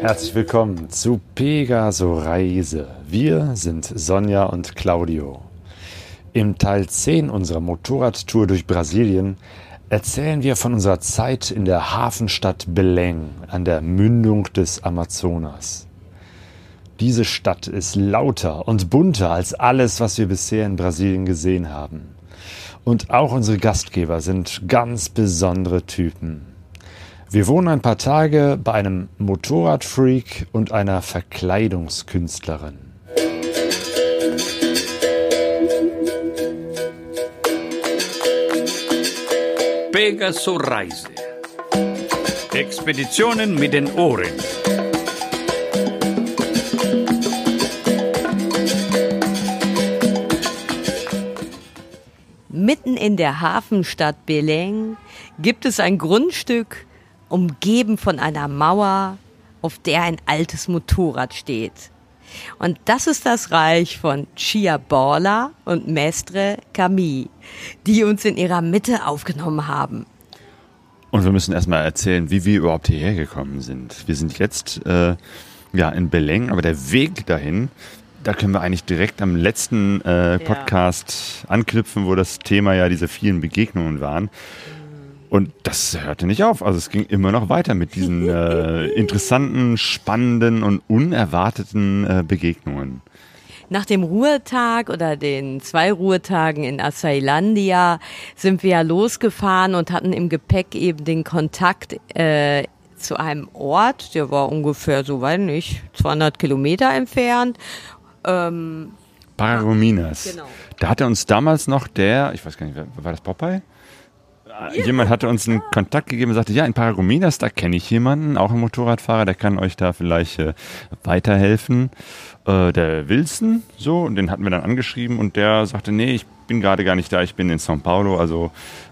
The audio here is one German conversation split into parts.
Herzlich willkommen zu Pegaso Reise. Wir sind Sonja und Claudio. Im Teil 10 unserer Motorradtour durch Brasilien erzählen wir von unserer Zeit in der Hafenstadt Belém an der Mündung des Amazonas. Diese Stadt ist lauter und bunter als alles, was wir bisher in Brasilien gesehen haben. Und auch unsere Gastgeber sind ganz besondere Typen. Wir wohnen ein paar Tage bei einem Motorradfreak und einer Verkleidungskünstlerin. Pegaso Reise. Expeditionen mit den Ohren. Mitten in der Hafenstadt Belém gibt es ein Grundstück, umgeben von einer Mauer, auf der ein altes Motorrad steht. Und das ist das Reich von Chia Borla und Mestre Camille, die uns in ihrer Mitte aufgenommen haben. Und wir müssen erstmal erzählen, wie wir überhaupt hierher gekommen sind. Wir sind jetzt äh, ja in Beleng, aber der Weg dahin, da können wir eigentlich direkt am letzten äh, Podcast ja. anknüpfen, wo das Thema ja diese vielen Begegnungen waren. Und das hörte nicht auf. Also es ging immer noch weiter mit diesen äh, interessanten, spannenden und unerwarteten äh, Begegnungen. Nach dem Ruhetag oder den zwei Ruhetagen in Acailandia sind wir ja losgefahren und hatten im Gepäck eben den Kontakt äh, zu einem Ort, der war ungefähr, so weit nicht, 200 Kilometer entfernt. Ähm, Paragominas. Genau. Da hatte uns damals noch der, ich weiß gar nicht, war das Popeye? Ja. jemand hatte uns einen Kontakt gegeben und sagte, ja, in Paragominas, da kenne ich jemanden, auch ein Motorradfahrer, der kann euch da vielleicht äh, weiterhelfen. Äh, der Wilson, so, und den hatten wir dann angeschrieben und der sagte, nee, ich bin gerade gar nicht da, ich bin in São Paulo, also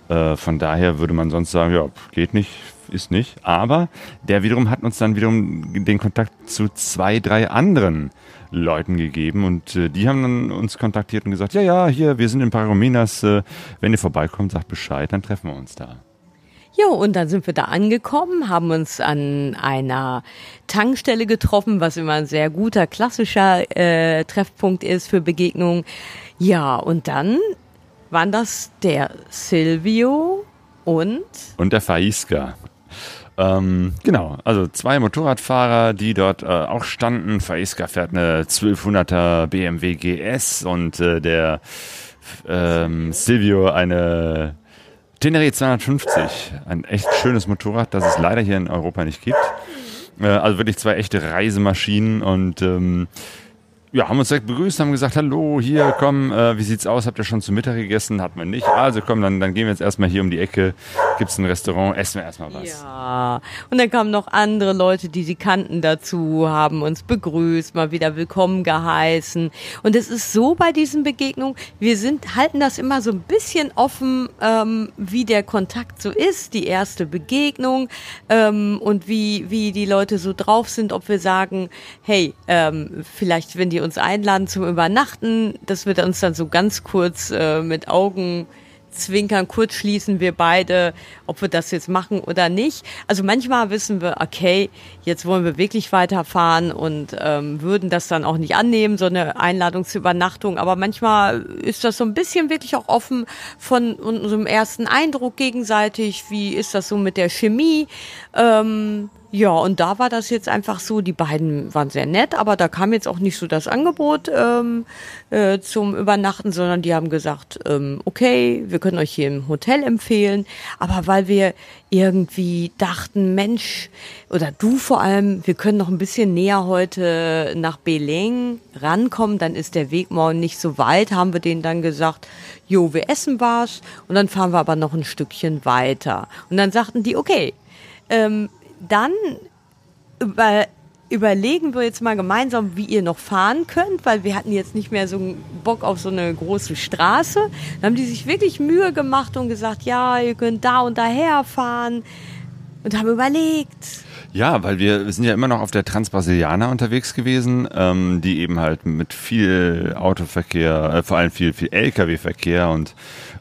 äh, von daher würde man sonst sagen, ja, geht nicht, ist nicht. Aber der wiederum hat uns dann wiederum den Kontakt zu zwei, drei anderen Leuten gegeben und äh, die haben dann uns kontaktiert und gesagt, ja, ja, hier, wir sind in Paragominas, äh, wenn ihr vorbeikommt, sagt Bescheid, dann treffen wir uns da. Ja, und dann sind wir da angekommen, haben uns an einer Tankstelle getroffen, was immer ein sehr guter, klassischer äh, Treffpunkt ist für Begegnungen. Ja, und dann waren das der Silvio und... Und der Faisca. Ähm, genau, also zwei Motorradfahrer, die dort äh, auch standen. Faisca fährt eine 1200er BMW GS und äh, der ähm, Silvio eine Tenere 250. Ein echt schönes Motorrad, das es leider hier in Europa nicht gibt. Äh, also wirklich zwei echte Reisemaschinen und ähm, ja, haben uns direkt begrüßt, haben gesagt, hallo, hier, komm, äh, wie sieht's aus? Habt ihr schon zu Mittag gegessen? Hat man nicht. Also komm, dann, dann gehen wir jetzt erstmal hier um die Ecke, gibt's ein Restaurant, essen wir erstmal was. Ja, und dann kamen noch andere Leute, die sie kannten dazu, haben uns begrüßt, mal wieder willkommen geheißen. Und es ist so bei diesen Begegnungen, wir sind, halten das immer so ein bisschen offen, ähm, wie der Kontakt so ist, die erste Begegnung ähm, und wie, wie die Leute so drauf sind, ob wir sagen, hey, ähm, vielleicht, wenn die uns einladen zum Übernachten. Das wird uns dann so ganz kurz äh, mit Augen zwinkern, kurz schließen wir beide, ob wir das jetzt machen oder nicht. Also manchmal wissen wir, okay, jetzt wollen wir wirklich weiterfahren und ähm, würden das dann auch nicht annehmen, so eine Einladung zur Übernachtung. Aber manchmal ist das so ein bisschen wirklich auch offen von unserem ersten Eindruck gegenseitig. Wie ist das so mit der Chemie? Ähm, ja, und da war das jetzt einfach so, die beiden waren sehr nett, aber da kam jetzt auch nicht so das Angebot ähm, äh, zum Übernachten, sondern die haben gesagt, ähm, okay, wir können euch hier im Hotel empfehlen, aber weil wir irgendwie dachten, Mensch, oder du vor allem, wir können noch ein bisschen näher heute nach Beleng rankommen, dann ist der Weg morgen nicht so weit, haben wir denen dann gesagt, jo, wir essen was und dann fahren wir aber noch ein Stückchen weiter. Und dann sagten die, okay, ähm, dann über, überlegen wir jetzt mal gemeinsam, wie ihr noch fahren könnt, weil wir hatten jetzt nicht mehr so einen Bock auf so eine große Straße. Dann haben die sich wirklich Mühe gemacht und gesagt, ja, ihr könnt da und daher fahren und haben überlegt. Ja, weil wir, wir sind ja immer noch auf der Transbrasilianer unterwegs gewesen, ähm, die eben halt mit viel Autoverkehr, äh, vor allem viel, viel Lkw-Verkehr und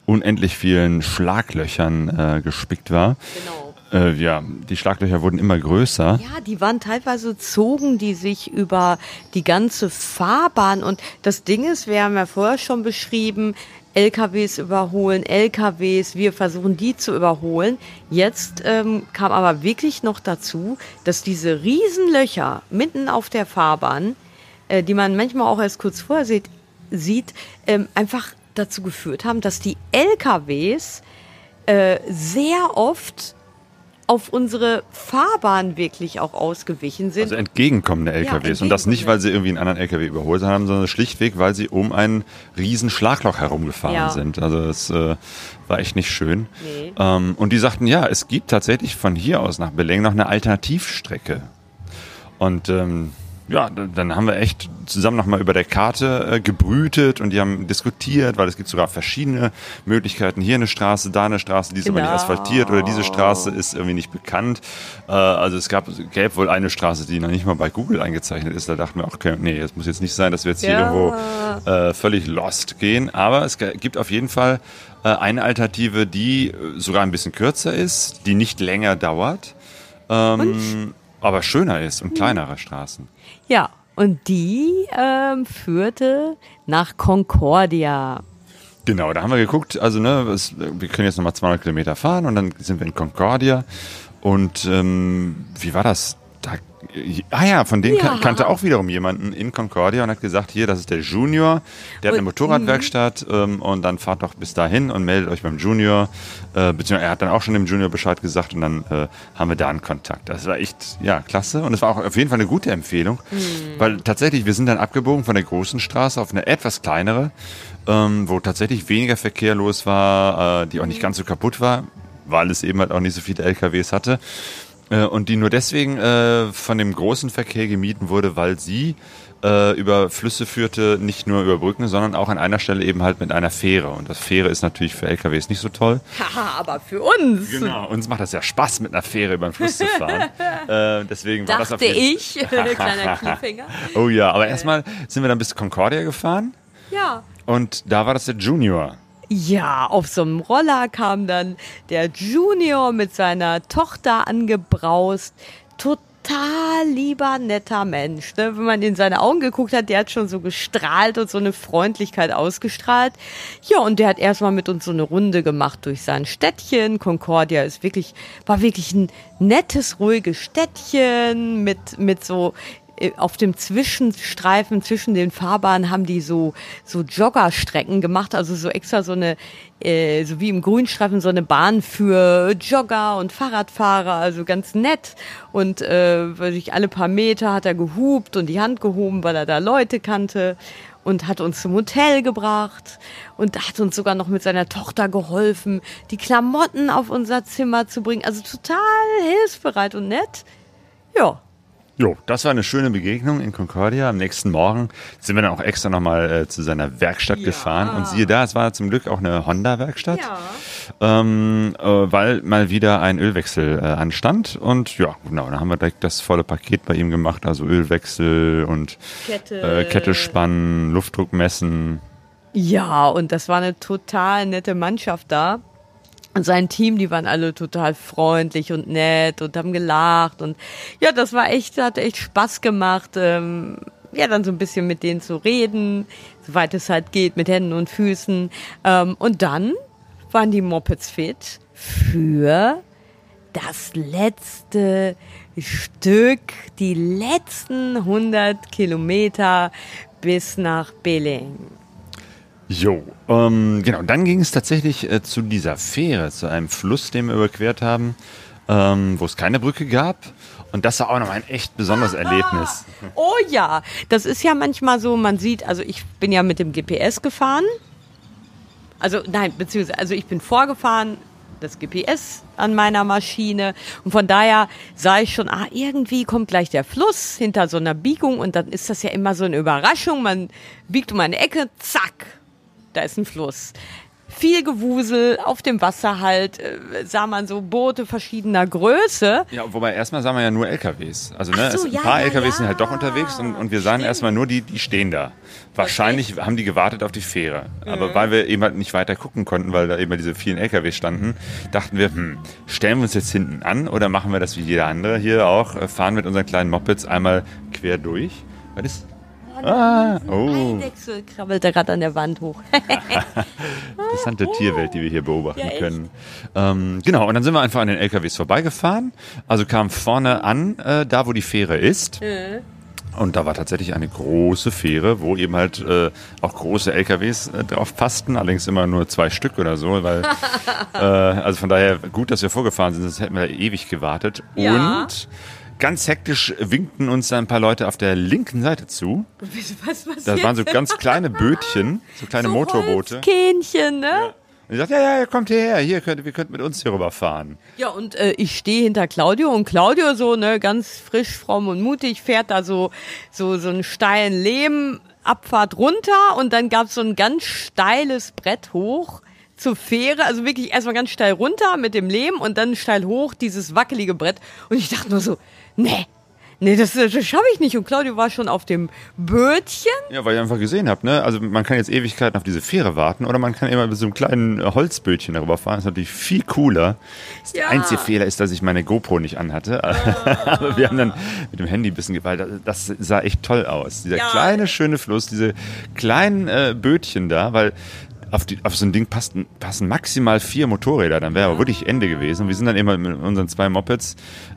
unendlich vielen Schlaglöchern äh, gespickt war. Genau. Äh, ja, die Schlaglöcher wurden immer größer. Ja, die waren teilweise zogen die sich über die ganze Fahrbahn und das Ding ist, wir haben ja vorher schon beschrieben, LKWs überholen, LKWs, wir versuchen die zu überholen. Jetzt ähm, kam aber wirklich noch dazu, dass diese Riesenlöcher mitten auf der Fahrbahn, äh, die man manchmal auch erst kurz vorher sieht, sieht ähm, einfach dazu geführt haben, dass die LKWs äh, sehr oft auf unsere Fahrbahn wirklich auch ausgewichen sind. Also entgegenkommende LKWs. Ja, und das nicht, entgegenkommende. weil sie irgendwie einen anderen LKW überholt haben, sondern schlichtweg, weil sie um ein riesen Schlagloch herumgefahren Ja. sind. Also das äh, war echt nicht schön. Nee. Ähm, und die sagten, ja, es gibt tatsächlich von hier aus nach Beleng noch eine Alternativstrecke. Und ähm, ja, dann haben wir echt zusammen nochmal über der Karte äh, gebrütet und die haben diskutiert, weil es gibt sogar verschiedene Möglichkeiten. Hier eine Straße, da eine Straße, die ist aber nicht Genau. asphaltiert oder diese Straße ist irgendwie nicht bekannt. Äh, also es gab, gäbe wohl eine Straße, die noch nicht mal bei Google eingezeichnet ist. Da dachten wir, auch, okay, nee, das muss jetzt nicht sein, dass wir jetzt hier Ja. irgendwo äh, völlig lost gehen. Aber es gibt auf jeden Fall äh, eine Alternative, die äh, sogar ein bisschen kürzer ist, die nicht länger dauert, ähm, aber schöner ist und kleinere Straßen. Ja, und die ähm, führte nach Concordia. Genau, da haben wir geguckt, also ne, es, wir können jetzt nochmal 200 Kilometer fahren und dann sind wir in Concordia. Und ähm, wie war das? Da, ah ja, von denen Ja. kan kannte auch wiederum jemanden in Concordia und hat gesagt, hier, das ist der Junior, der hat eine Und- Motorradwerkstatt ähm, und dann fahrt doch bis dahin und meldet euch beim Junior. Äh, beziehungsweise er hat dann auch schon dem Junior Bescheid gesagt und dann äh, haben wir da einen Kontakt. Das war echt, ja, klasse und es war auch auf jeden Fall eine gute Empfehlung, weil tatsächlich, wir sind dann abgebogen von der großen Straße auf eine etwas kleinere, ähm, wo tatsächlich weniger Verkehr los war, äh, die auch nicht ganz so kaputt war, weil es eben halt auch nicht so viele LKWs hatte. Äh, und die nur deswegen äh, von dem großen Verkehr gemieden wurde, weil sie äh, über Flüsse führte, nicht nur über Brücken, sondern auch an einer Stelle eben halt mit einer Fähre. Und das Fähre ist natürlich für LKWs nicht so toll. Haha, aber für uns. Genau. Uns macht das ja Spaß, mit einer Fähre über den Fluss zu fahren. äh, deswegen war das auf Dachte jeden ich. Kleiner Cliffhanger. Oh ja, aber erstmal sind wir dann bis Concordia gefahren Ja. und da war das der Junior. Ja, auf so einem Roller kam dann der Junior mit seiner Tochter angebraust. Total lieber, netter Mensch. Ne? Wenn man in seine Augen geguckt hat, der hat schon so gestrahlt und so eine Freundlichkeit ausgestrahlt. Ja, und der hat erstmal mit uns so eine Runde gemacht durch sein Städtchen. Concordia ist wirklich, war wirklich ein nettes, ruhiges Städtchen mit, mit so auf dem Zwischenstreifen zwischen den Fahrbahnen haben die so so Joggerstrecken gemacht, also so extra so eine äh, so wie im Grünstreifen so eine Bahn für Jogger und Fahrradfahrer, also ganz nett. Und äh, ich, alle paar Meter hat er gehupt und die Hand gehoben, weil er da Leute kannte und hat uns zum Hotel gebracht und hat uns sogar noch mit seiner Tochter geholfen, die Klamotten auf unser Zimmer zu bringen, also total hilfsbereit und nett. Ja, Jo, das war eine schöne Begegnung in Concordia. Am nächsten Morgen sind wir dann auch extra nochmal äh, zu seiner Werkstatt gefahren. Und siehe da, es war zum Glück auch eine Honda-Werkstatt, ähm, äh, weil mal wieder ein Ölwechsel äh, anstand. Und ja, genau, da haben wir direkt das volle Paket bei ihm gemacht. Also Ölwechsel und Kette. äh, Kette spannen, Luftdruck messen. Ja, und das war eine total nette Mannschaft da. Und sein Team, die waren alle total freundlich und nett und haben gelacht. Und ja, das war echt, hat echt Spaß gemacht. Ähm, ja, dann so ein bisschen mit denen zu reden, soweit es halt geht, mit Händen und Füßen. Ähm, und dann waren die Mopeds fit für das letzte Stück, die letzten 100 Kilometer bis nach Beleng. Jo, ähm, genau. Dann ging es tatsächlich äh, zu dieser Fähre, zu einem Fluss, den wir überquert haben, ähm, wo es keine Brücke gab. Und das war auch noch ein echt besonderes Erlebnis. Oh ja, das ist ja manchmal so, man sieht, also ich bin ja mit dem GPS gefahren. Also nein, beziehungsweise, also ich bin vorgefahren, das GPS an meiner Maschine und von daher sah ich schon, ah, irgendwie kommt gleich der Fluss hinter so einer Biegung und dann ist das ja immer so eine Überraschung. Man biegt um eine Ecke, zack, da ist ein Fluss. viel Gewusel auf dem Wasser halt, äh, sah man so Boote verschiedener Größe. Ja, wobei erstmal sahen wir ja nur LKWs. Also ne, so, es, ein ja, paar ja, LKWs ja. sind halt doch unterwegs und, und wir sahen erstmal nur die, die stehen da. Wahrscheinlich haben die gewartet auf die Fähre. Mhm. Aber weil wir eben halt nicht weiter gucken konnten, weil da eben diese vielen LKWs standen, dachten wir, hm, stellen wir uns jetzt hinten an oder machen wir das wie jeder andere hier auch, äh, fahren mit unseren kleinen Mopeds einmal quer durch. Was ist? Ah, oh, Eidechse krabbelt da gerade an der Wand hoch. interessante Tierwelt, die wir hier beobachten Ja, können. Ähm, genau, und dann sind wir einfach an den LKWs vorbeigefahren. Also kamen vorne an, äh, da wo die Fähre ist. Und da war tatsächlich eine große Fähre, wo eben halt äh, auch große LKWs äh, drauf passten, allerdings immer nur zwei Stück oder so, weil äh, also von daher gut, dass wir vorgefahren sind, sonst hätten wir ewig gewartet. Ja. Und ganz hektisch winkten uns ein paar Leute auf der linken Seite zu. Was passiert? Das waren so ganz kleine Bötchen, so kleine Motorboote. Holzkähnchen, ne? Und ich sagte, ja, ja, kommt hierher, hier könnt, wir könnt mit uns hier rüberfahren. Ja, und äh, ich stehe hinter Claudio und Claudio so, ne, ganz frisch, fromm und mutig, fährt da so, so, so einen steilen Lehmabfahrt runter und dann gab's so ein ganz steiles Brett hoch zur Fähre, also wirklich erstmal ganz steil runter mit dem Lehm und dann steil hoch dieses wackelige Brett. Und ich dachte nur so, nee, nee, das, das schaffe ich nicht. Und Claudio war schon auf dem Bötchen. Ja, weil ich einfach gesehen habe, ne? Also man kann jetzt Ewigkeiten auf diese Fähre warten oder man kann immer mit so einem kleinen äh, Holzbötchen darüber fahren. Das ist natürlich viel cooler. Das Ja. Der einzige Fehler ist, dass ich meine GoPro nicht anhatte. Aber wir haben dann mit dem Handy ein bisschen gewalt. Das sah echt toll aus. Dieser Ja. kleine, schöne Fluss, diese kleinen äh, Bötchen da, weil auf, die, auf so ein Ding passen, passen maximal vier Motorräder, dann wäre aber wirklich Ende gewesen. Und wir sind dann immer mit unseren zwei Mopeds,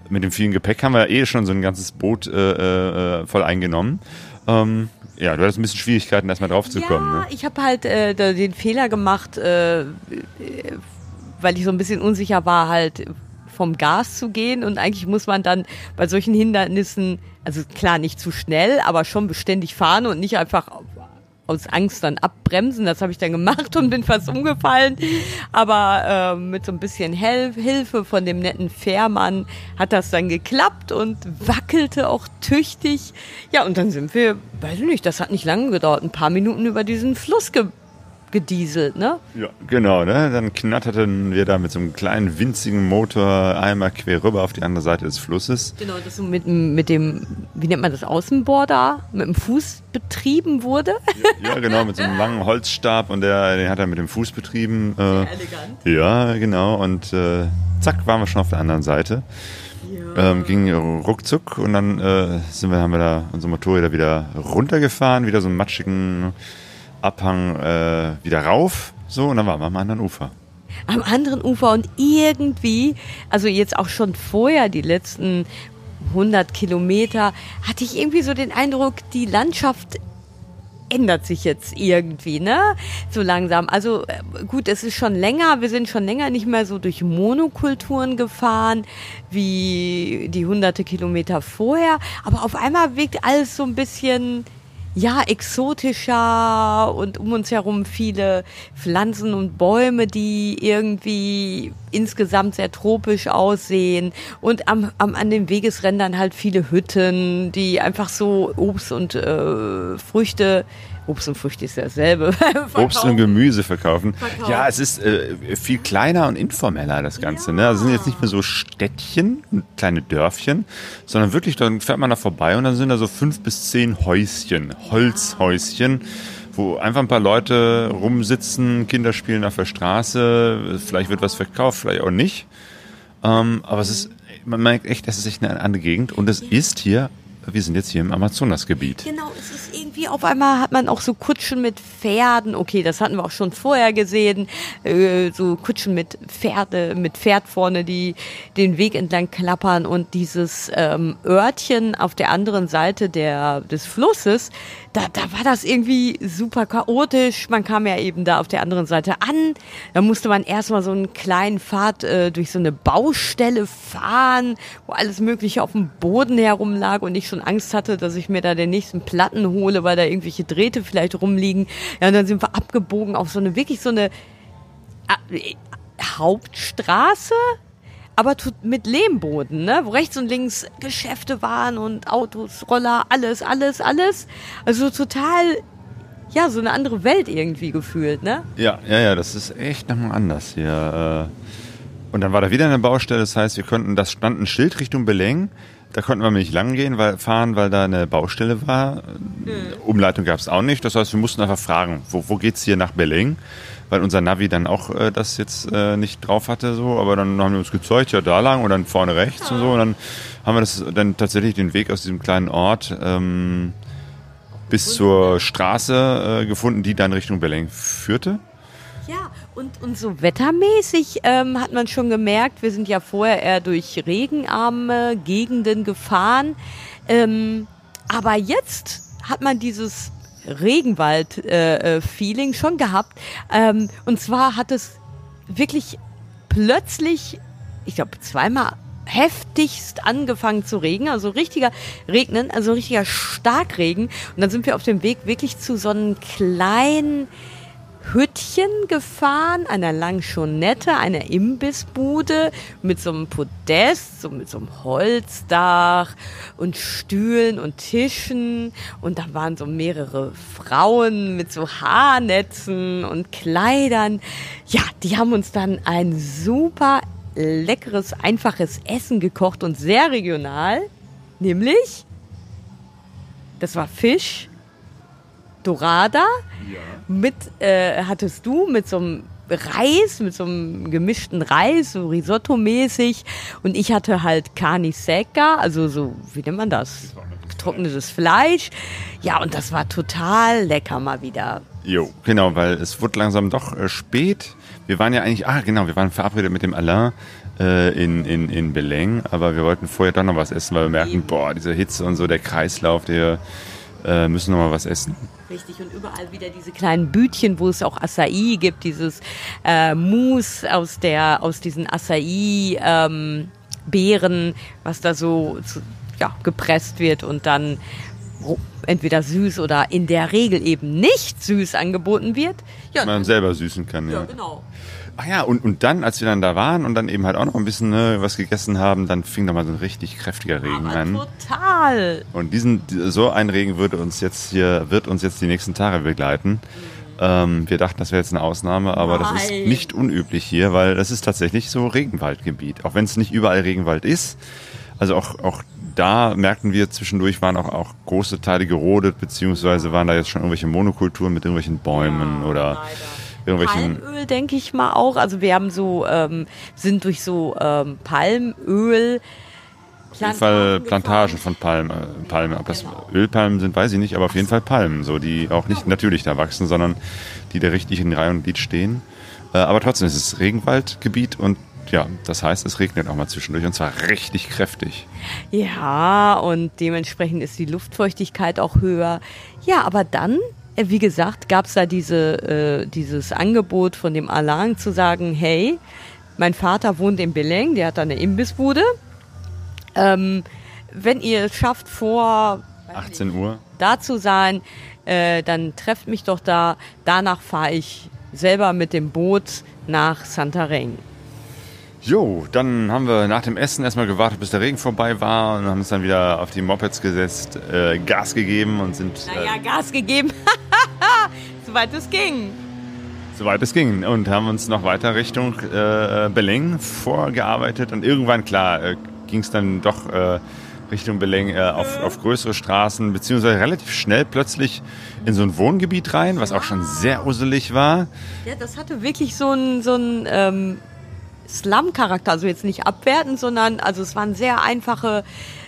mit dem vielen Gepäck, haben wir eh schon so ein ganzes Boot äh, äh, voll eingenommen. Ähm, ja, du hattest ein bisschen Schwierigkeiten, erstmal drauf zu kommen. Ja, Ne? ich habe halt äh, den Fehler gemacht, äh, weil ich so ein bisschen unsicher war, halt vom Gas zu gehen. Und eigentlich muss man dann bei solchen Hindernissen, also klar nicht zu schnell, aber schon beständig fahren und nicht einfach aus Angst dann abbremsen. Das habe ich dann gemacht und bin fast umgefallen. Aber äh, mit so ein bisschen Hel Hilfe von dem netten Fährmann hat das dann geklappt und wackelte auch tüchtig. Ja, und dann sind wir, weiß ich nicht, das hat nicht lange gedauert, ein paar Minuten über diesen Fluss ge gedieselt, ne? Ja, genau, ne? Dann knatterten wir da mit so einem kleinen, winzigen Motor einmal quer rüber auf die andere Seite des Flusses. Genau, das so mit, dem- mit dem, wie nennt man das, Außenborder, mit dem Fuß betrieben wurde. Ja, genau, mit so einem langen Holzstab und der, den hat er mit dem Fuß betrieben. Äh, elegant. ja, genau. Und äh, zack, waren wir schon auf der anderen Seite. Ähm, ging ruckzuck und dann äh, sind wir, haben wir da unsere Motorräder wieder runtergefahren, wieder so einen matschigen Abhang äh, wieder rauf. So, und dann waren wir am anderen Ufer. am anderen Ufer und irgendwie, also jetzt auch schon vorher, die letzten 100 Kilometer, hatte ich irgendwie so den Eindruck, die Landschaft ändert sich jetzt irgendwie, ne? So langsam. Also äh, gut, es ist schon länger, wir sind schon länger nicht mehr so durch Monokulturen gefahren wie die hunderte Kilometer vorher, aber auf einmal wirkt alles so ein bisschen ja, exotischer und um uns herum viele Pflanzen und Bäume, die irgendwie insgesamt sehr tropisch aussehen. Und am, am, an den Wegesrändern halt viele Hütten, die einfach so Obst und äh, Früchte, Obst und Früchte ist ja dasselbe. Obst und. Gemüse verkaufen. Verkaufen. Ja, es ist äh, viel kleiner und informeller, das Ganze. Ne? Also sind jetzt nicht mehr so Städtchen, kleine Dörfchen, sondern wirklich, dann fährt man da vorbei und dann sind da so fünf bis zehn Häuschen, Holzhäuschen, wo einfach ein paar Leute rumsitzen, Kinder spielen auf der Straße, vielleicht wird was verkauft, vielleicht auch nicht. Ähm, aber es ist, man merkt echt, das ist echt eine andere Gegend und es ist hier, wir sind jetzt hier im Amazonasgebiet. Genau, es ist irgendwie auf einmal hat man auch so Kutschen mit Pferden. Okay, das hatten wir auch schon vorher gesehen. Äh, so Kutschen mit Pferde, mit Pferd vorne, die den Weg entlang klappern und dieses ähm, Örtchen auf der anderen Seite der, des Flusses. Da, da war das irgendwie super chaotisch. Man kam ja eben da auf der anderen Seite an. Da musste man erstmal so einen kleinen Pfad äh, durch so eine Baustelle fahren, wo alles Mögliche auf dem Boden herumlag und ich schon Angst hatte, dass ich mir da den nächsten Platten hole, weil da irgendwelche Drähte vielleicht rumliegen. Ja, und dann sind wir abgebogen auf so eine, wirklich so eine äh, Hauptstraße, aber mit Lehmboden, ne? wo rechts und links Geschäfte waren und Autos, Roller, alles, alles, alles. Also total ja, so eine andere Welt irgendwie gefühlt, ne? Ja, ja, ja, das ist echt nochmal anders hier. Äh. Und dann war da wieder eine Baustelle, das heißt, wir konnten, das stand ein Schild Richtung Beleng. Da konnten wir nicht lang gehen, weil, fahren, weil da eine Baustelle war. Mhm. Umleitung gab es auch nicht. Das heißt, wir mussten einfach fragen, wo, wo geht's hier nach Beleng? Weil unser Navi dann auch äh, das jetzt äh, nicht drauf hatte, so. Aber dann haben wir uns gezeigt, ja, da lang und dann vorne rechts und so. Und dann haben wir das dann tatsächlich den Weg aus diesem kleinen Ort ähm, bis zur Straße äh, gefunden, die dann Richtung Beleng führte. Ja, und, und so wettermäßig ähm, hat man schon gemerkt, wir sind ja vorher eher durch regenarme Gegenden gefahren. Ähm, aber jetzt hat man dieses Regenwald-Feeling äh, äh schon gehabt. Ähm, und zwar hat es wirklich plötzlich, ich glaube, zweimal heftigst angefangen zu regnen, also richtiger Regnen, also richtiger Starkregen. Und dann sind wir auf dem Weg wirklich zu so einem kleinen Hüttchen gefahren, einer Langschonette, einer Imbissbude mit so einem Podest, so mit so einem Holzdach und Stühlen und Tischen. Und da waren so mehrere Frauen mit so Haarnetzen und Kleidern. Ja, die haben uns dann ein super leckeres, einfaches Essen gekocht und sehr regional. Nämlich, das war Fisch, Dorada. Ja. Mit, äh, hattest du mit so einem Reis, mit so einem gemischten Reis, so Risotto-mäßig. Und ich hatte halt Carni Secca, also so, wie nennt man das? Getrocknetes Fleisch. Ja, und das war total lecker mal wieder. Jo, genau, weil es wurde langsam doch äh, spät. Wir waren ja eigentlich, ah genau, wir waren verabredet mit dem Alain äh, in, in, in Beleng, aber wir wollten vorher doch noch was essen, weil wir merken, boah, diese Hitze und so, der Kreislauf, der äh, müssen noch mal was essen. Richtig, und überall wieder diese kleinen Bütchen, wo es auch Acai gibt, dieses äh, Mousse aus, der, aus diesen Acai-Beeren, ähm, was da so ja, gepresst wird und dann entweder süß oder in der Regel eben nicht süß angeboten wird. Ja, man selber süßen kann, ja. Ja, genau. Ach ja, und, und dann, als wir dann da waren und dann eben halt auch noch ein bisschen ne, was gegessen haben, dann fing da mal so ein richtig kräftiger Regen Aber an. Total. Und diesen, so ein Regen würde uns jetzt hier, wird uns jetzt die nächsten Tage begleiten. Ähm, wir dachten, das wäre jetzt eine Ausnahme, aber Nein. das ist nicht unüblich hier, weil das ist tatsächlich so Regenwaldgebiet. Auch wenn es nicht überall Regenwald ist. Also auch, auch da merkten wir zwischendurch waren auch, auch große Teile gerodet, beziehungsweise waren da jetzt schon irgendwelche Monokulturen mit irgendwelchen Bäumen ja, oder leider irgendwelchen. Palmöl, denke ich mal auch. Also wir haben so, ähm, sind durch so ähm, Palmöl. Auf jeden Fall Plantagen von Palmen. Palmen. Ob das genau. Ölpalmen sind, weiß ich nicht, aber auf jeden Fall Palmen, so die auch nicht natürlich da wachsen, sondern die da richtig in Reihe und Glied stehen. Äh, aber trotzdem ist es Regenwaldgebiet und ja, das heißt, es regnet auch mal zwischendurch und zwar richtig kräftig. Ja, und dementsprechend ist die Luftfeuchtigkeit auch höher. Ja, aber dann wie gesagt, gab es da diese, äh, dieses Angebot von dem Alain zu sagen, hey, mein Vater wohnt in Beleng, der hat da eine Imbissbude. Ähm, wenn ihr es schafft, vor 18 Uhr da zu sein, äh, dann trefft mich doch da. Danach fahre ich selber mit dem Boot nach Santarém. Jo, dann haben wir nach dem Essen erstmal gewartet, bis der Regen vorbei war und haben uns dann wieder auf die Mopeds gesetzt, äh, Gas gegeben und sind. Naja, äh, Gas gegeben. Soweit es ging. Soweit es ging. Und haben uns noch weiter Richtung äh, Beleng vorgearbeitet und irgendwann, klar, äh, ging es dann doch äh, Richtung Beleng äh, auf, auf größere Straßen, beziehungsweise relativ schnell plötzlich in so ein Wohngebiet rein, was auch schon sehr uselig war. Ja, das hatte wirklich so ein, so ein ähm Slum-Charakter, also jetzt nicht abwertend, sondern also es waren sehr einfache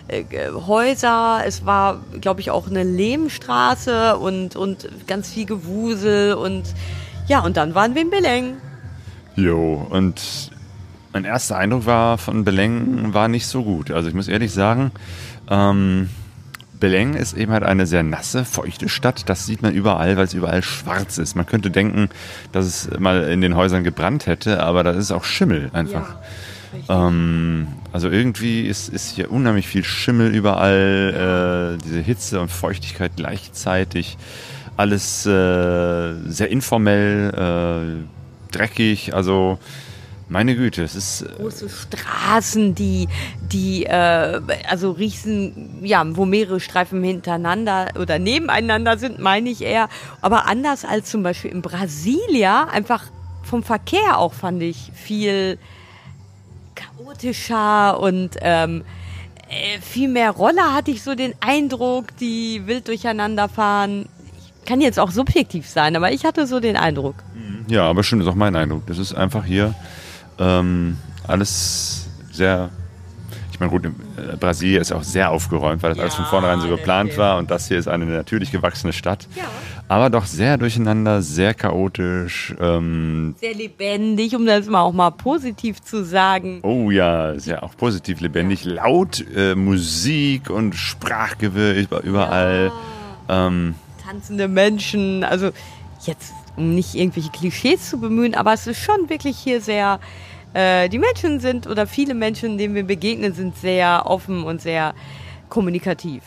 äh, Häuser, es war, glaube ich, auch eine Lehmstraße und, und ganz viel Gewusel und ja, und dann waren wir in Beleng. Jo, und mein erster Eindruck war von Beleng war nicht so gut. Also ich muss ehrlich sagen, ähm, Beleng ist eben halt eine sehr nasse, feuchte Stadt. Das sieht man überall, weil es überall schwarz ist. Man könnte denken, dass es mal in den Häusern gebrannt hätte, aber da ist auch Schimmel einfach. Ja, ähm, also irgendwie ist, ist hier unheimlich viel Schimmel überall, äh, diese Hitze und Feuchtigkeit gleichzeitig. Alles äh, sehr informell, äh, dreckig, also Meine Güte, es ist. Äh, Große Straßen, die, die, äh, also riesen, ja, wo mehrere Streifen hintereinander oder nebeneinander sind, meine ich eher. Aber anders als zum Beispiel in Brasilia, einfach vom Verkehr auch fand ich viel chaotischer und ähm, äh, viel mehr Roller hatte ich so den Eindruck, die wild durcheinander fahren. Ich kann jetzt auch subjektiv sein, aber ich hatte so den Eindruck. Ja, aber das ist auch mein Eindruck. Das ist einfach hier ähm, alles sehr. Ich meine, gut, äh, Brasilien ist auch sehr aufgeräumt, weil das ja, alles von vornherein so geplant war und das hier ist eine natürlich gewachsene Stadt. Ja. Aber doch sehr durcheinander, sehr chaotisch. Ähm, sehr lebendig, um das mal auch mal positiv zu sagen. Oh ja, sehr auch positiv lebendig. Ja. Laut äh, Musik und Sprachgewirr überall. Ähm, Tanzende Menschen, also jetzt um nicht irgendwelche Klischees zu bemühen, aber es ist schon wirklich hier sehr, äh, die Menschen sind oder viele Menschen, denen wir begegnen, sind sehr offen und sehr kommunikativ.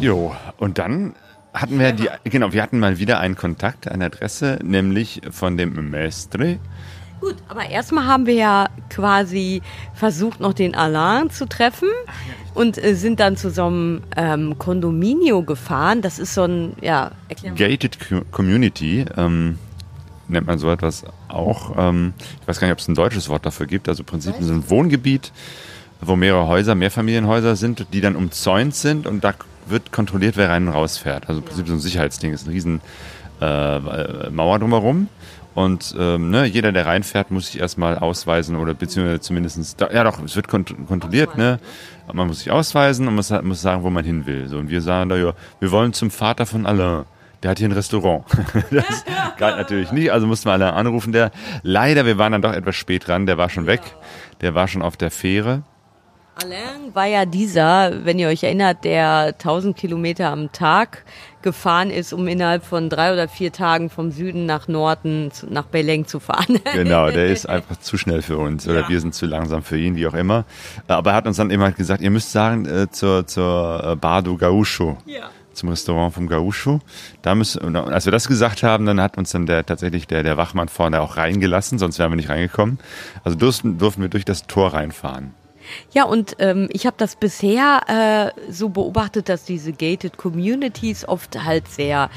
Jo, und dann hatten wir die, genau, wir hatten mal wieder einen Kontakt, eine Adresse, nämlich von dem Mestre. Gut, aber erstmal haben wir ja quasi versucht, noch den Alain zu treffen und äh, sind dann zu so einem ähm, Condominio gefahren. Das ist so ein, ja, Gated Community, ähm, nennt man so etwas auch. Ähm, ich weiß gar nicht, ob es ein deutsches Wort dafür gibt. Also im Prinzip so ein Wohngebiet, wo mehrere Häuser, Mehrfamilienhäuser sind, die dann umzäunt sind und da wird kontrolliert, wer rein und raus fährt. Also im Prinzip so ein Sicherheitsding. Ist eine riesen äh, Mauer drumherum. Und ähm, ne, jeder, der reinfährt, muss sich erstmal ausweisen oder beziehungsweise zumindest, ja doch, es wird kont kontrolliert, ne? Man muss sich ausweisen und muss, muss sagen, wo man hin will. So, und wir sagen da, ja, wir wollen zum Vater von Alain. Der hat hier ein Restaurant. das galt natürlich nicht, also mussten wir alle anrufen. Der leider, wir waren dann doch etwas spät dran, der war schon weg. Der war schon auf der Fähre. Alain war ja dieser, wenn ihr euch erinnert, der 1000 Kilometer am Tag gefahren ist, um innerhalb von drei oder vier Tagen vom Süden nach Norden zu, nach Beleng zu fahren. Genau, der ist einfach zu schnell für uns oder ja. wir sind zu langsam für ihn, wie auch immer. Aber er hat uns dann immer gesagt, ihr müsst sagen äh, zur, zur äh, Bardo Gaúcho. Ja zum Restaurant vom Gaúcho. Da müssen, als wir das gesagt haben, dann hat uns dann der tatsächlich der, der Wachmann vorne auch reingelassen, sonst wären wir nicht reingekommen. Also durften, durften wir durch das Tor reinfahren. Ja, und ähm, ich habe das bisher äh, so beobachtet, dass diese gated Communities oft halt sehr,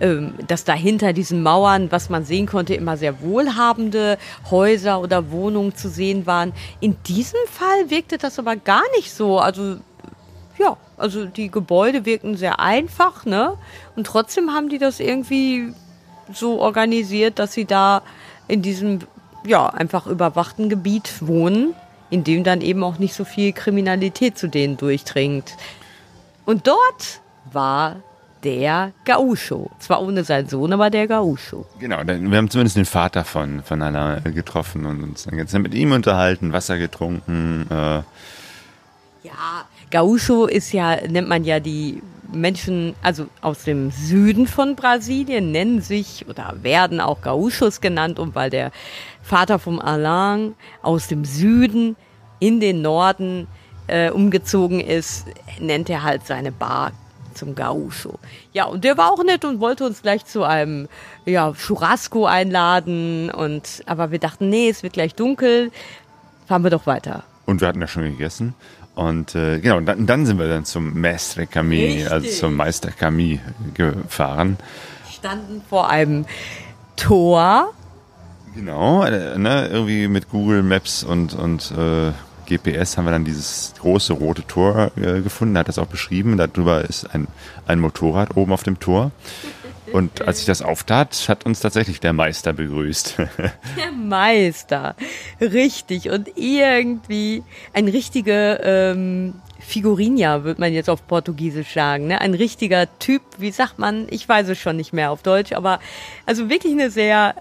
ähm, dass dahinter diesen Mauern, was man sehen konnte, immer sehr wohlhabende Häuser oder Wohnungen zu sehen waren. In diesem Fall wirkte das aber gar nicht so. Also ja, also die Gebäude wirken sehr einfach, ne? Und trotzdem haben die das irgendwie so organisiert, dass sie da in diesem ja einfach überwachten Gebiet wohnen in dem dann eben auch nicht so viel Kriminalität zu denen durchdringt. Und dort war der Gaúcho. Zwar ohne seinen Sohn, aber der Gaúcho. Genau, wir haben zumindest den Vater von, von Anna getroffen und uns dann jetzt mit ihm unterhalten, Wasser getrunken. Äh. Ja, Gaúcho ist ja, nennt man ja die Menschen, also aus dem Süden von Brasilien, nennen sich oder werden auch Gaúchos genannt, und weil der Vater vom Alain aus dem Süden in den Norden äh, umgezogen ist, nennt er halt seine Bar zum Gaúcho. Ja, und der war auch nett und wollte uns gleich zu einem ja, Churrasco einladen. Und, aber wir dachten, nee, es wird gleich dunkel, fahren wir doch weiter. Und wir hatten ja schon gegessen. Und äh, genau, dann, dann, sind wir dann zum Mestre Camille, also zum Meister Camille gefahren. Standen vor einem Tor. Genau, äh, ne, irgendwie mit Google Maps und, und äh, GPS haben wir dann dieses große rote Tor äh, gefunden, hat das auch beschrieben. Darüber ist ein, ein Motorrad oben auf dem Tor. Und als ich das auftat, hat uns tatsächlich der Meister begrüßt. Der Meister, richtig. Und irgendwie ein richtiger ähm, Figurinha, würde man jetzt auf Portugiesisch sagen. Ne? Ein richtiger Typ, wie sagt man? Ich weiß es schon nicht mehr auf Deutsch, aber also wirklich eine sehr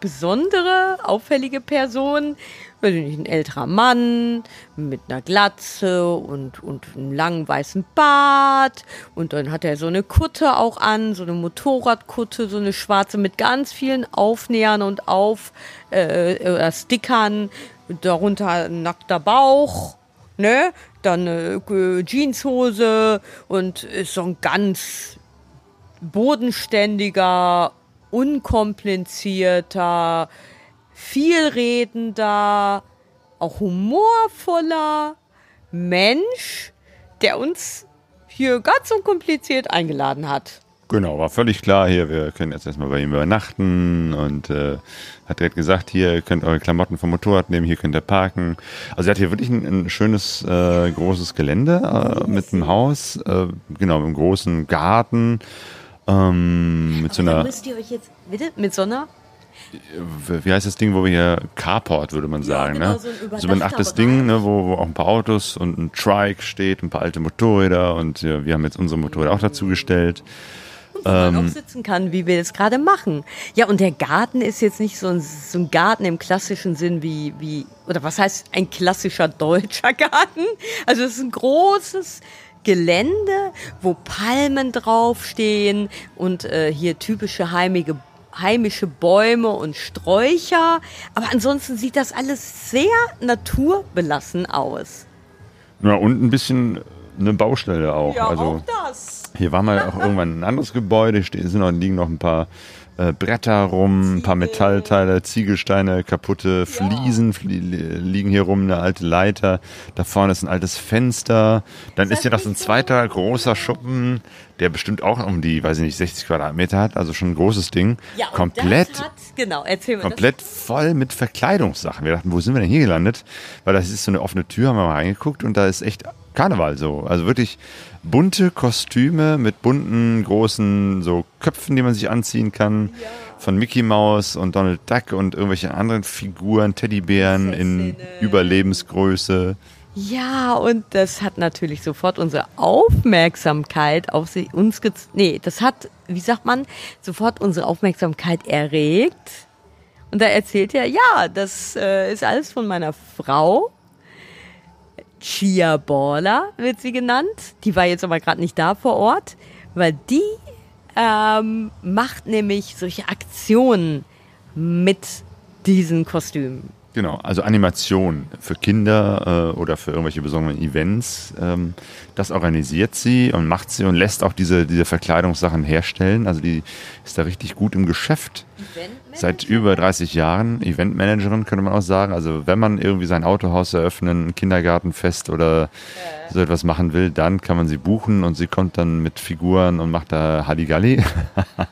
besondere, auffällige Person, ein älterer Mann mit einer Glatze und, und einem langen weißen Bart. Und dann hat er so eine Kutte auch an, so eine Motorradkutte, so eine schwarze mit ganz vielen Aufnähern und auf äh, äh, Stickern. Darunter ein nackter Bauch, ne? Dann eine Jeanshose und ist so ein ganz bodenständiger, unkomplizierter, vielredender, auch humorvoller Mensch, der uns hier ganz unkompliziert eingeladen hat. Genau, war völlig klar hier, wir können jetzt erstmal bei ihm übernachten und äh, hat direkt gesagt, hier ihr könnt eure Klamotten vom Motorrad nehmen, hier könnt ihr parken. Also er hat hier wirklich ein, ein schönes, äh, großes Gelände äh, mit einem Haus, äh, genau, mit einem großen Garten, ähm, mit so einer... Müsst ihr euch jetzt, bitte, mit so einer wie heißt das Ding, wo wir hier Carport, würde man sagen, genau, ne? so ein So ein überdachtes Ding, ne, wo, wo auch ein paar Autos und ein Trike steht, ein paar alte Motorräder und ja, wir haben jetzt unsere Motorräder auch dazu gestellt. wo man auch sitzen kann, wie wir das gerade machen. Ja, und der Garten ist jetzt nicht so ein, so ein Garten im klassischen Sinn wie, wie, oder was heißt ein klassischer deutscher Garten? Also es ist ein großes Gelände, wo Palmen draufstehen und äh, hier typische heimige, heimische Bäume und Sträucher. Aber ansonsten sieht das alles sehr naturbelassen aus. Ja, und ein bisschen eine Baustelle auch. also auch das. hier war mal auch irgendwann ein anderes Gebäude, ste- sind noch, liegen noch ein paar äh, Bretter rum, ein paar Metallteile, Ziegelsteine, kaputte Fliesen flie liegen hier rum, eine alte Leiter. Da vorne ist ein altes Fenster. Dann ist hier noch so ein zweiter großer Schuppen, der bestimmt auch um die, weiß ich nicht, 60 Quadratmeter hat, also schon ein großes Ding. Ja, komplett hat, genau, erzähl mal. komplett voll mit Verkleidungssachen. Wir dachten, wo sind wir denn hier gelandet? Weil das ist so eine offene Tür, haben wir mal reingeguckt und da ist echt Karneval so. Also wirklich bunte Kostüme mit bunten, großen so Köpfen, die man sich anziehen kann. Von Mickey Mouse und Donald Duck und irgendwelche anderen Figuren, Teddybären in Überlebensgröße. Ja, und das hat natürlich sofort unsere Aufmerksamkeit auf sie, uns Nee, das hat, wie sagt man, sofort unsere Aufmerksamkeit erregt. Und da erzählt er, ja, das äh, ist alles von meiner Frau. Chia Baller wird sie genannt. Die war jetzt aber gerade nicht da vor Ort, weil die ähm, macht nämlich solche Aktionen mit diesen Kostümen. Genau, also Animation für Kinder äh, oder für irgendwelche besonderen Events. Ähm, das organisiert sie und macht sie und lässt auch diese, diese Verkleidungssachen herstellen. Also die ist da richtig gut im Geschäft. Seit über 30 Jahren. Eventmanagerin könnte man auch sagen. Also wenn man irgendwie sein Autohaus eröffnen, ein Kindergartenfest oder so etwas machen will, dann kann man sie buchen und sie kommt dann mit Figuren und macht da Halligalli.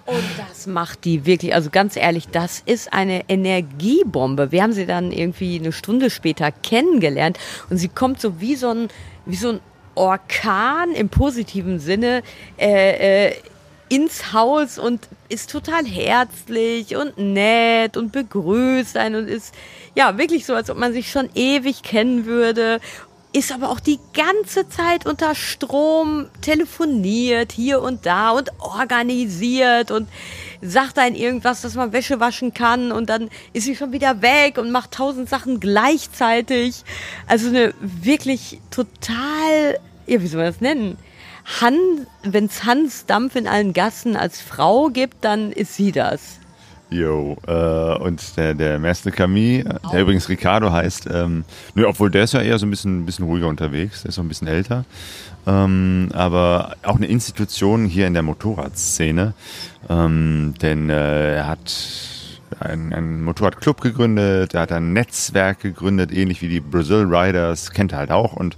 Und das macht die wirklich, also ganz ehrlich, das ist eine Energiebombe. Wir haben sie dann irgendwie eine Stunde später kennengelernt und sie kommt so wie so ein, wie so ein Orkan im positiven Sinne äh, äh, ins Haus und ist total herzlich und nett und begrüßt einen und ist ja wirklich so, als ob man sich schon ewig kennen würde ist aber auch die ganze Zeit unter Strom, telefoniert hier und da und organisiert und sagt einem irgendwas, dass man Wäsche waschen kann und dann ist sie schon wieder weg und macht tausend Sachen gleichzeitig. Also eine wirklich total, ja, wie soll man das nennen? Han, wenn's Hans Dampf in allen Gassen als Frau gibt, dann ist sie das. Jo, äh, und der, der Master Camille, äh, der übrigens Ricardo heißt, ähm, nö, obwohl der ist ja eher so ein bisschen, ein bisschen ruhiger unterwegs, der ist so ein bisschen älter, ähm, aber auch eine Institution hier in der Motorradszene, ähm, denn äh, er hat einen, einen Motorradclub gegründet, er hat ein Netzwerk gegründet, ähnlich wie die Brazil Riders, kennt er halt auch und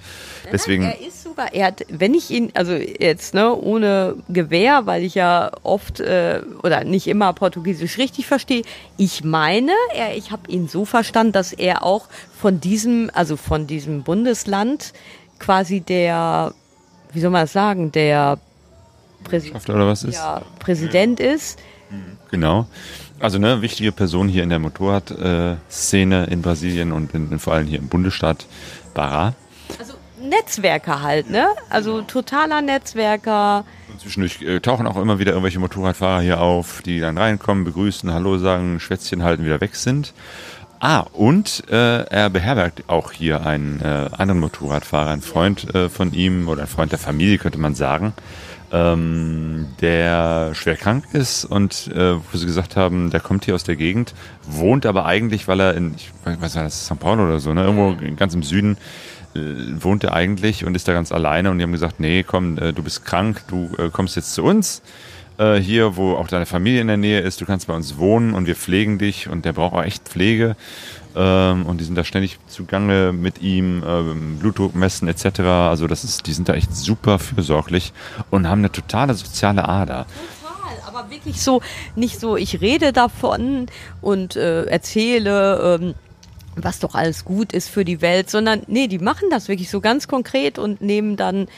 deswegen... Er sogar, er hat, wenn ich ihn, also jetzt, ne, ohne Gewehr, weil ich ja oft äh, oder nicht immer Portugiesisch richtig verstehe. Ich meine, er, ich habe ihn so verstanden, dass er auch von diesem, also von diesem Bundesland quasi der, wie soll man das sagen, der was ist? ja, Präsident ist. Genau. Also eine wichtige Person hier in der Motorradszene in Brasilien und in, vor allem hier im Bundesstaat Pará. Also Netzwerker halt, ne? Also totaler Netzwerker. Zwischendurch äh, tauchen auch immer wieder irgendwelche Motorradfahrer hier auf, die dann reinkommen, begrüßen, Hallo sagen, Schwätzchen halten, wieder weg sind. Ah, und äh, er beherbergt auch hier einen äh, anderen Motorradfahrer, einen Freund äh, von ihm oder ein Freund der Familie, könnte man sagen, ähm, der schwer krank ist und äh, wo sie gesagt haben, der kommt hier aus der Gegend, wohnt aber eigentlich, weil er in, ich weiß nicht, das ist St. Paulo oder so, ne, irgendwo ganz im Süden wohnt er eigentlich und ist da ganz alleine und die haben gesagt, nee, komm, äh, du bist krank, du äh, kommst jetzt zu uns äh, hier, wo auch deine Familie in der Nähe ist, du kannst bei uns wohnen und wir pflegen dich und der braucht auch echt Pflege ähm, und die sind da ständig zugange mit ihm, ähm, Blutdruck messen etc. Also das ist, die sind da echt super fürsorglich und haben eine totale soziale Ader aber wirklich so, nicht so, ich rede davon und äh, erzähle, ähm, was doch alles gut ist für die Welt, sondern nee, die machen das wirklich so ganz konkret und nehmen dann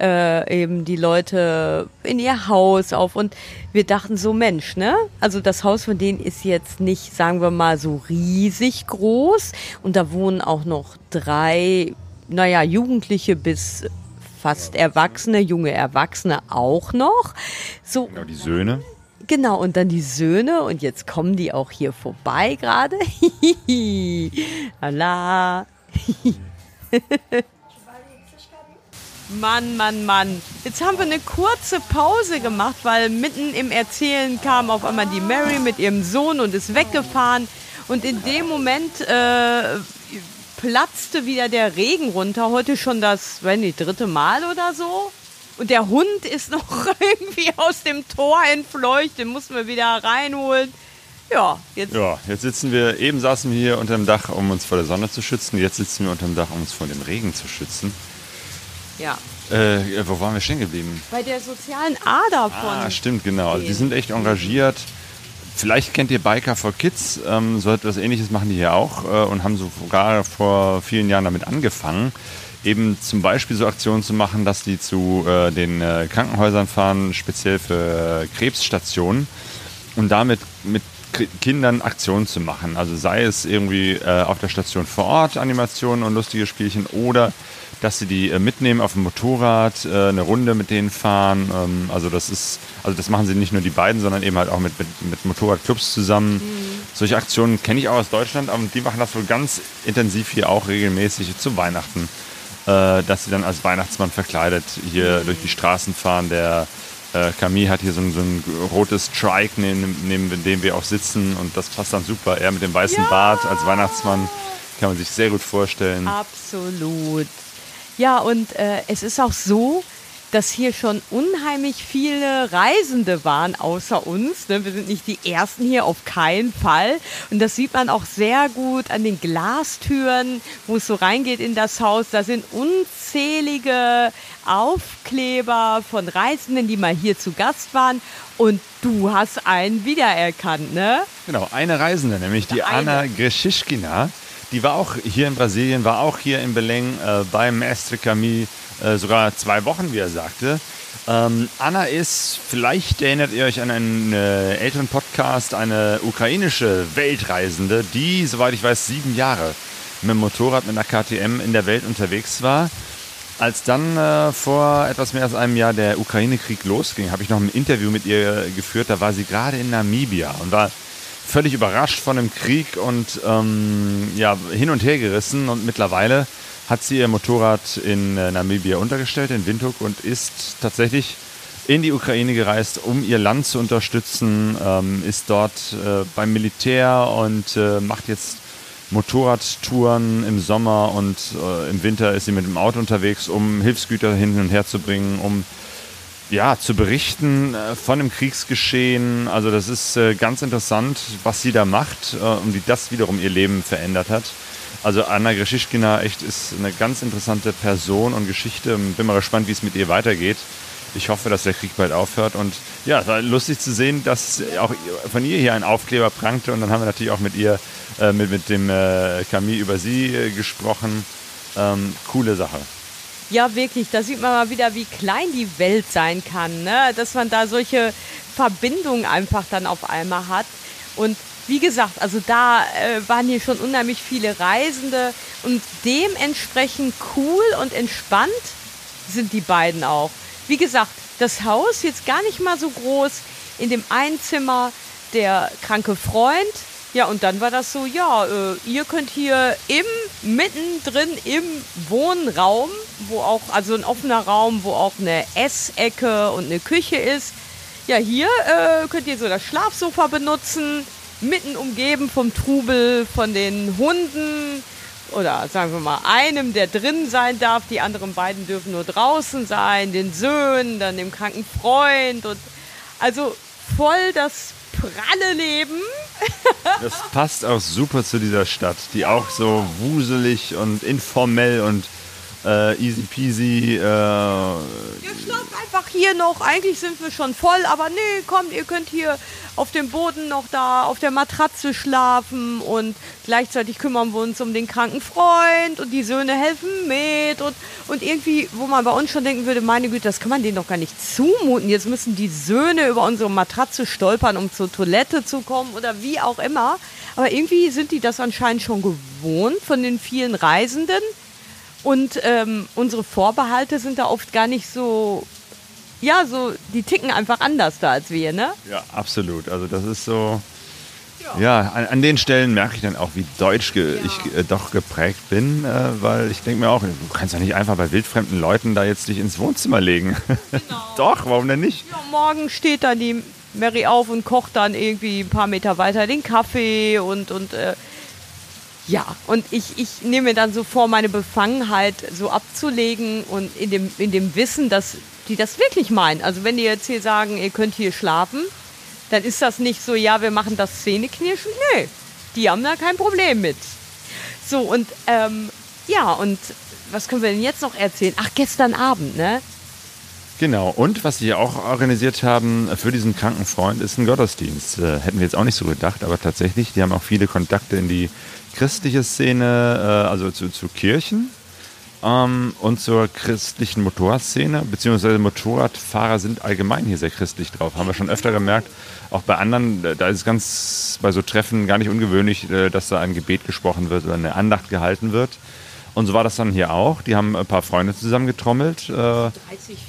äh, eben die Leute in ihr Haus auf. Und wir dachten so, Mensch, ne? Also das Haus von denen ist jetzt nicht, sagen wir mal, so riesig groß. Und da wohnen auch noch drei, naja, Jugendliche bis fast Erwachsene, junge Erwachsene auch noch. So, genau, die Söhne. Genau, und dann die Söhne und jetzt kommen die auch hier vorbei gerade. Lala. Mann, Mann, Mann. Jetzt haben wir eine kurze Pause gemacht, weil mitten im Erzählen kam auf einmal die Mary mit ihrem Sohn und ist weggefahren. Und in dem Moment äh, platzte wieder der Regen runter. Heute schon das, wenn nicht, dritte Mal oder so. Und der Hund ist noch irgendwie aus dem Tor entfleucht, den mussten wir wieder reinholen. Ja, jetzt. Ja, jetzt sitzen wir, eben saßen wir hier unter dem Dach, um uns vor der Sonne zu schützen. Jetzt sitzen wir unter dem Dach, um uns vor dem Regen zu schützen. Ja. Äh, wo waren wir stehen geblieben? Bei der sozialen Ader von. Ah, stimmt, genau. Also die sind echt engagiert. Vielleicht kennt ihr Biker for Kids. Ähm, so etwas ähnliches machen die hier auch äh, und haben sogar vor vielen Jahren damit angefangen eben zum Beispiel so Aktionen zu machen, dass die zu äh, den äh, Krankenhäusern fahren, speziell für äh, Krebsstationen und damit mit Kindern Aktionen zu machen. Also sei es irgendwie äh, auf der Station vor Ort Animationen und lustige Spielchen oder dass sie die äh, mitnehmen auf dem Motorrad, äh, eine Runde mit denen fahren. Ähm, also das ist, also das machen sie nicht nur die beiden, sondern eben halt auch mit, mit, mit Motorradclubs zusammen. Mhm. Solche Aktionen kenne ich auch aus Deutschland, aber die machen das wohl ganz intensiv hier auch regelmäßig zu Weihnachten äh, dass sie dann als Weihnachtsmann verkleidet hier durch die Straßen fahren. Der äh, Camille hat hier so ein, so ein rotes Trike, neben, neben, dem wir auch sitzen und das passt dann super. Er mit dem weißen ja. Bart als Weihnachtsmann kann man sich sehr gut vorstellen. Absolut. Ja, und äh, es ist auch so, dass hier schon unheimlich viele Reisende waren außer uns. Ne? Wir sind nicht die Ersten hier, auf keinen Fall. Und das sieht man auch sehr gut an den Glastüren, wo es so reingeht in das Haus. Da sind unzählige Aufkleber von Reisenden, die mal hier zu Gast waren. Und du hast einen wiedererkannt, ne? Genau, eine Reisende, nämlich die eine. Anna Greschischkina. Die war auch hier in Brasilien, war auch hier in Belém äh, beim Mestre Camille äh, sogar zwei Wochen, wie er sagte. Ähm, Anna ist, vielleicht erinnert ihr euch an einen äh, älteren Podcast, eine ukrainische Weltreisende, die, soweit ich weiß, sieben Jahre mit dem Motorrad mit einer KTM in der Welt unterwegs war. Als dann äh, vor etwas mehr als einem Jahr der Ukraine-Krieg losging, habe ich noch ein Interview mit ihr geführt. Da war sie gerade in Namibia und war völlig überrascht von dem Krieg und ähm, ja, hin und her gerissen. Und mittlerweile hat sie ihr Motorrad in äh, Namibia untergestellt, in Windhoek, und ist tatsächlich in die Ukraine gereist, um ihr Land zu unterstützen, ähm, ist dort äh, beim Militär und äh, macht jetzt Motorradtouren im Sommer und äh, im Winter ist sie mit dem Auto unterwegs, um Hilfsgüter hin und her zu bringen, um ja, zu berichten äh, von dem Kriegsgeschehen. Also das ist äh, ganz interessant, was sie da macht und wie das wiederum ihr Leben verändert hat. Also Anna Greschischkina echt ist eine ganz interessante Person und Geschichte. Bin mal gespannt, wie es mit ihr weitergeht. Ich hoffe, dass der Krieg bald aufhört. Und ja, es war lustig zu sehen, dass auch von ihr hier ein Aufkleber prangte. Und dann haben wir natürlich auch mit ihr, äh, mit, mit dem äh, Camille über sie äh, gesprochen. Ähm, coole Sache. Ja, wirklich. Da sieht man mal wieder, wie klein die Welt sein kann. Ne? Dass man da solche Verbindungen einfach dann auf einmal hat. Und wie gesagt, also da äh, waren hier schon unheimlich viele Reisende und dementsprechend cool und entspannt sind die beiden auch. Wie gesagt, das Haus jetzt gar nicht mal so groß. In dem einen Zimmer der kranke Freund. Ja, und dann war das so, ja, äh, ihr könnt hier im, mittendrin im Wohnraum, wo auch, also ein offener Raum, wo auch eine Essecke und eine Küche ist. Ja, hier äh, könnt ihr so das Schlafsofa benutzen, mitten umgeben vom Trubel, von den Hunden oder sagen wir mal einem, der drin sein darf. Die anderen beiden dürfen nur draußen sein, den Söhnen, dann dem kranken Freund und also voll das pralle Leben. das passt auch super zu dieser Stadt, die auch so wuselig und informell und äh, easy peasy. Äh, ihr schlaft einfach hier noch. Eigentlich sind wir schon voll, aber nee, kommt, ihr könnt hier auf dem Boden noch da auf der Matratze schlafen und gleichzeitig kümmern wir uns um den kranken Freund und die Söhne helfen mit und, und irgendwie, wo man bei uns schon denken würde, meine Güte, das kann man denen doch gar nicht zumuten. Jetzt müssen die Söhne über unsere Matratze stolpern, um zur Toilette zu kommen oder wie auch immer. Aber irgendwie sind die das anscheinend schon gewohnt von den vielen Reisenden. Und ähm, unsere Vorbehalte sind da oft gar nicht so, ja, so, die ticken einfach anders da als wir, ne? Ja, absolut. Also das ist so, ja, an, an, den Stellen merke ich dann auch, wie deutsch ge ja. ich äh, doch geprägt bin, äh, weil ich denke mir auch, du kannst ja nicht einfach bei wildfremden Leuten da jetzt dich ins Wohnzimmer legen. Genau. doch, warum denn nicht? Ja, morgen steht dann die Mary auf und kocht dann irgendwie ein paar Meter weiter den Kaffee und, und äh, ja, und ich, ich nehme mir dann so vor, meine Befangenheit so abzulegen und in dem, in dem Wissen, dass die das wirklich meinen. Also wenn die jetzt hier sagen, ihr könnt hier schlafen, dann ist das nicht so, ja, wir machen das Zähneknirschen. Nö, die haben da kein Problem mit. So, und ähm, ja, und was können wir denn jetzt noch erzählen? Ach, gestern Abend, ne? Genau, und was sie auch organisiert haben für diesen kranken Freund ist ein Gottesdienst. Äh, hätten wir jetzt auch nicht so gedacht, aber tatsächlich, die haben auch viele Kontakte in die christliche Szene, äh, also zu, zu Kirchen ähm, und zur christlichen Motorradszene, beziehungsweise Motorradfahrer sind allgemein hier sehr christlich drauf. Haben wir schon öfter gemerkt. Auch bei anderen, da ist es ganz bei so Treffen gar nicht ungewöhnlich, äh, dass da ein Gebet gesprochen wird oder eine Andacht gehalten wird. Und so war das dann hier auch. Die haben ein paar Freunde zusammengetrommelt. 30,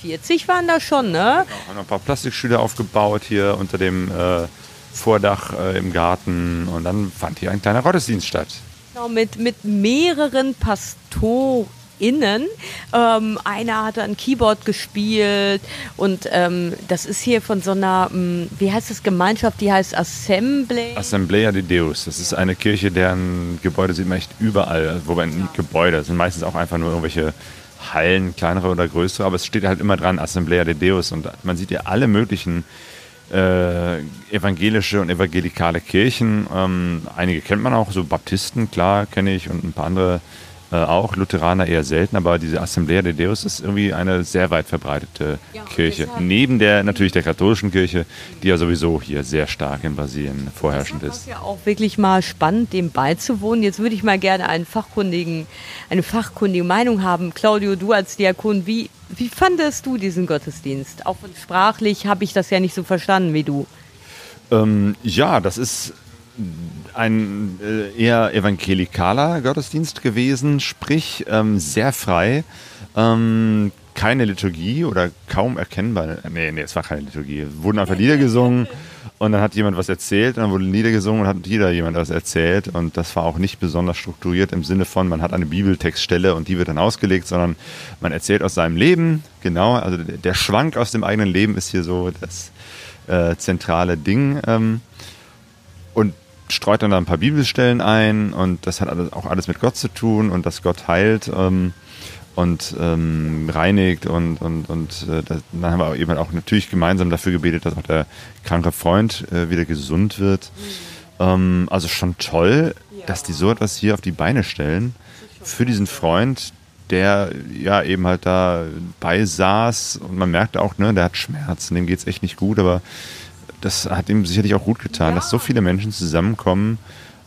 40 waren da schon, ne? Genau, haben ein paar Plastikstühle aufgebaut hier unter dem äh, Vordach äh, im Garten und dann fand hier ein kleiner Gottesdienst statt. Genau, mit, mit mehreren Pastorinnen. Ähm, einer hatte ein Keyboard gespielt und ähm, das ist hier von so einer, ähm, wie heißt das, Gemeinschaft, die heißt Assembly. Assemblea de Deus. Das ist eine Kirche, deren Gebäude sieht man echt überall. Wobei nicht Gebäude, das sind meistens auch einfach nur irgendwelche Hallen, kleinere oder größere, aber es steht halt immer dran Assemblea de Deus und man sieht ja alle möglichen äh, evangelische und evangelikale Kirchen. Ähm, einige kennt man auch, so Baptisten, klar, kenne ich, und ein paar andere äh, auch, Lutheraner eher selten, aber diese Assemblea de Deus ist irgendwie eine sehr weit verbreitete ja, Kirche. Neben der natürlich der katholischen Kirche, die ja sowieso hier sehr stark in Brasilien vorherrschend ist. Das ist ja auch wirklich mal spannend, dem beizuwohnen. Jetzt würde ich mal gerne einen fachkundigen, eine fachkundige Meinung haben. Claudio, du als Diakon, wie, wie fandest du diesen Gottesdienst? Auch sprachlich habe ich das ja nicht so verstanden wie du. Ähm, ja, das ist ein äh, eher evangelikaler Gottesdienst gewesen, sprich ähm, sehr frei. Ähm, keine Liturgie oder kaum erkennbar. Nee, nee, es war keine Liturgie. Es wurden einfach Lieder gesungen und dann hat jemand was erzählt und dann wurden Lieder gesungen und hat jeder jemand was erzählt und das war auch nicht besonders strukturiert im Sinne von, man hat eine Bibeltextstelle und die wird dann ausgelegt, sondern man erzählt aus seinem Leben, genau, also der Schwank aus dem eigenen Leben ist hier so das äh, zentrale Ding ähm, und streut dann da ein paar Bibelstellen ein und das hat alles, auch alles mit Gott zu tun und dass Gott heilt ähm, und ähm, reinigt und, und, und äh, das, dann haben wir eben auch natürlich gemeinsam dafür gebetet, dass auch der kranke Freund äh, wieder gesund wird. Ähm, also schon toll, ja. dass die so etwas hier auf die Beine stellen für diesen Freund, der ja eben halt da beisaß und man merkt auch, ne, der hat Schmerzen, dem geht es echt nicht gut, aber das hat ihm sicherlich auch gut getan, ja. dass so viele Menschen zusammenkommen,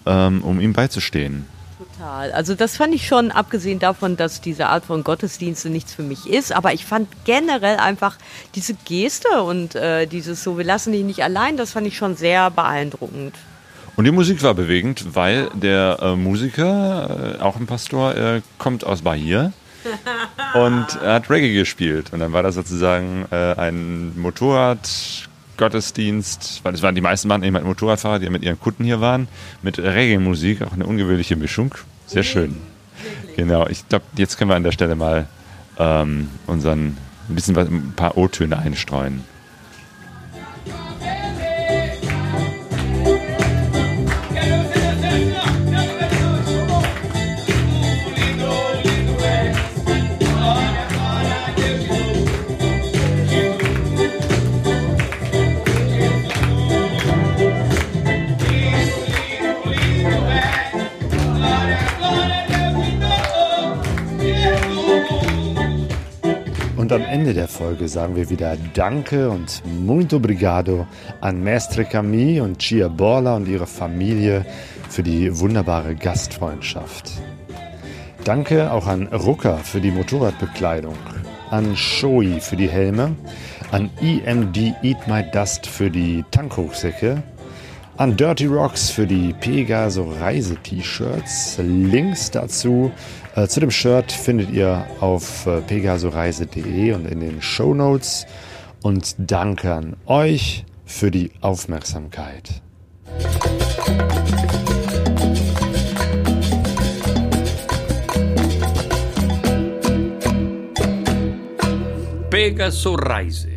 ähm, um ihm beizustehen. Total. Also das fand ich schon, abgesehen davon, dass diese Art von Gottesdienste nichts für mich ist, aber ich fand generell einfach diese Geste und äh, dieses so, wir lassen dich nicht allein, das fand ich schon sehr beeindruckend. Und die Musik war bewegend, weil der äh, Musiker, äh, auch ein Pastor, äh, kommt aus Bahia und er hat Reggae gespielt. Und dann war das sozusagen äh, ein Motorradgottesdienst, weil es waren die meisten waren eben Motorradfahrer, die mit ihren Kunden hier waren, mit Reggae-Musik, auch eine ungewöhnliche Mischung. Sehr schön. Genau, ich glaube, jetzt können wir an der Stelle mal ähm, unseren ein bisschen was, ein paar O-Töne einstreuen. Am Ende der Folge sagen wir wieder Danke und muito obrigado an Mestre Camille und Chia Borla und ihre Familie für die wunderbare Gastfreundschaft. Danke auch an Rucker für die Motorradbekleidung, an Shoei für die Helme, an EMD Eat My Dust für die Tankhochsäcke, an Dirty Rocks für die Pegaso Reise-T-Shirts. Links dazu zu dem Shirt findet ihr auf äh, pegasoreise.de und in den Show Notes. Und danke an euch für die Aufmerksamkeit. Pegaso Reise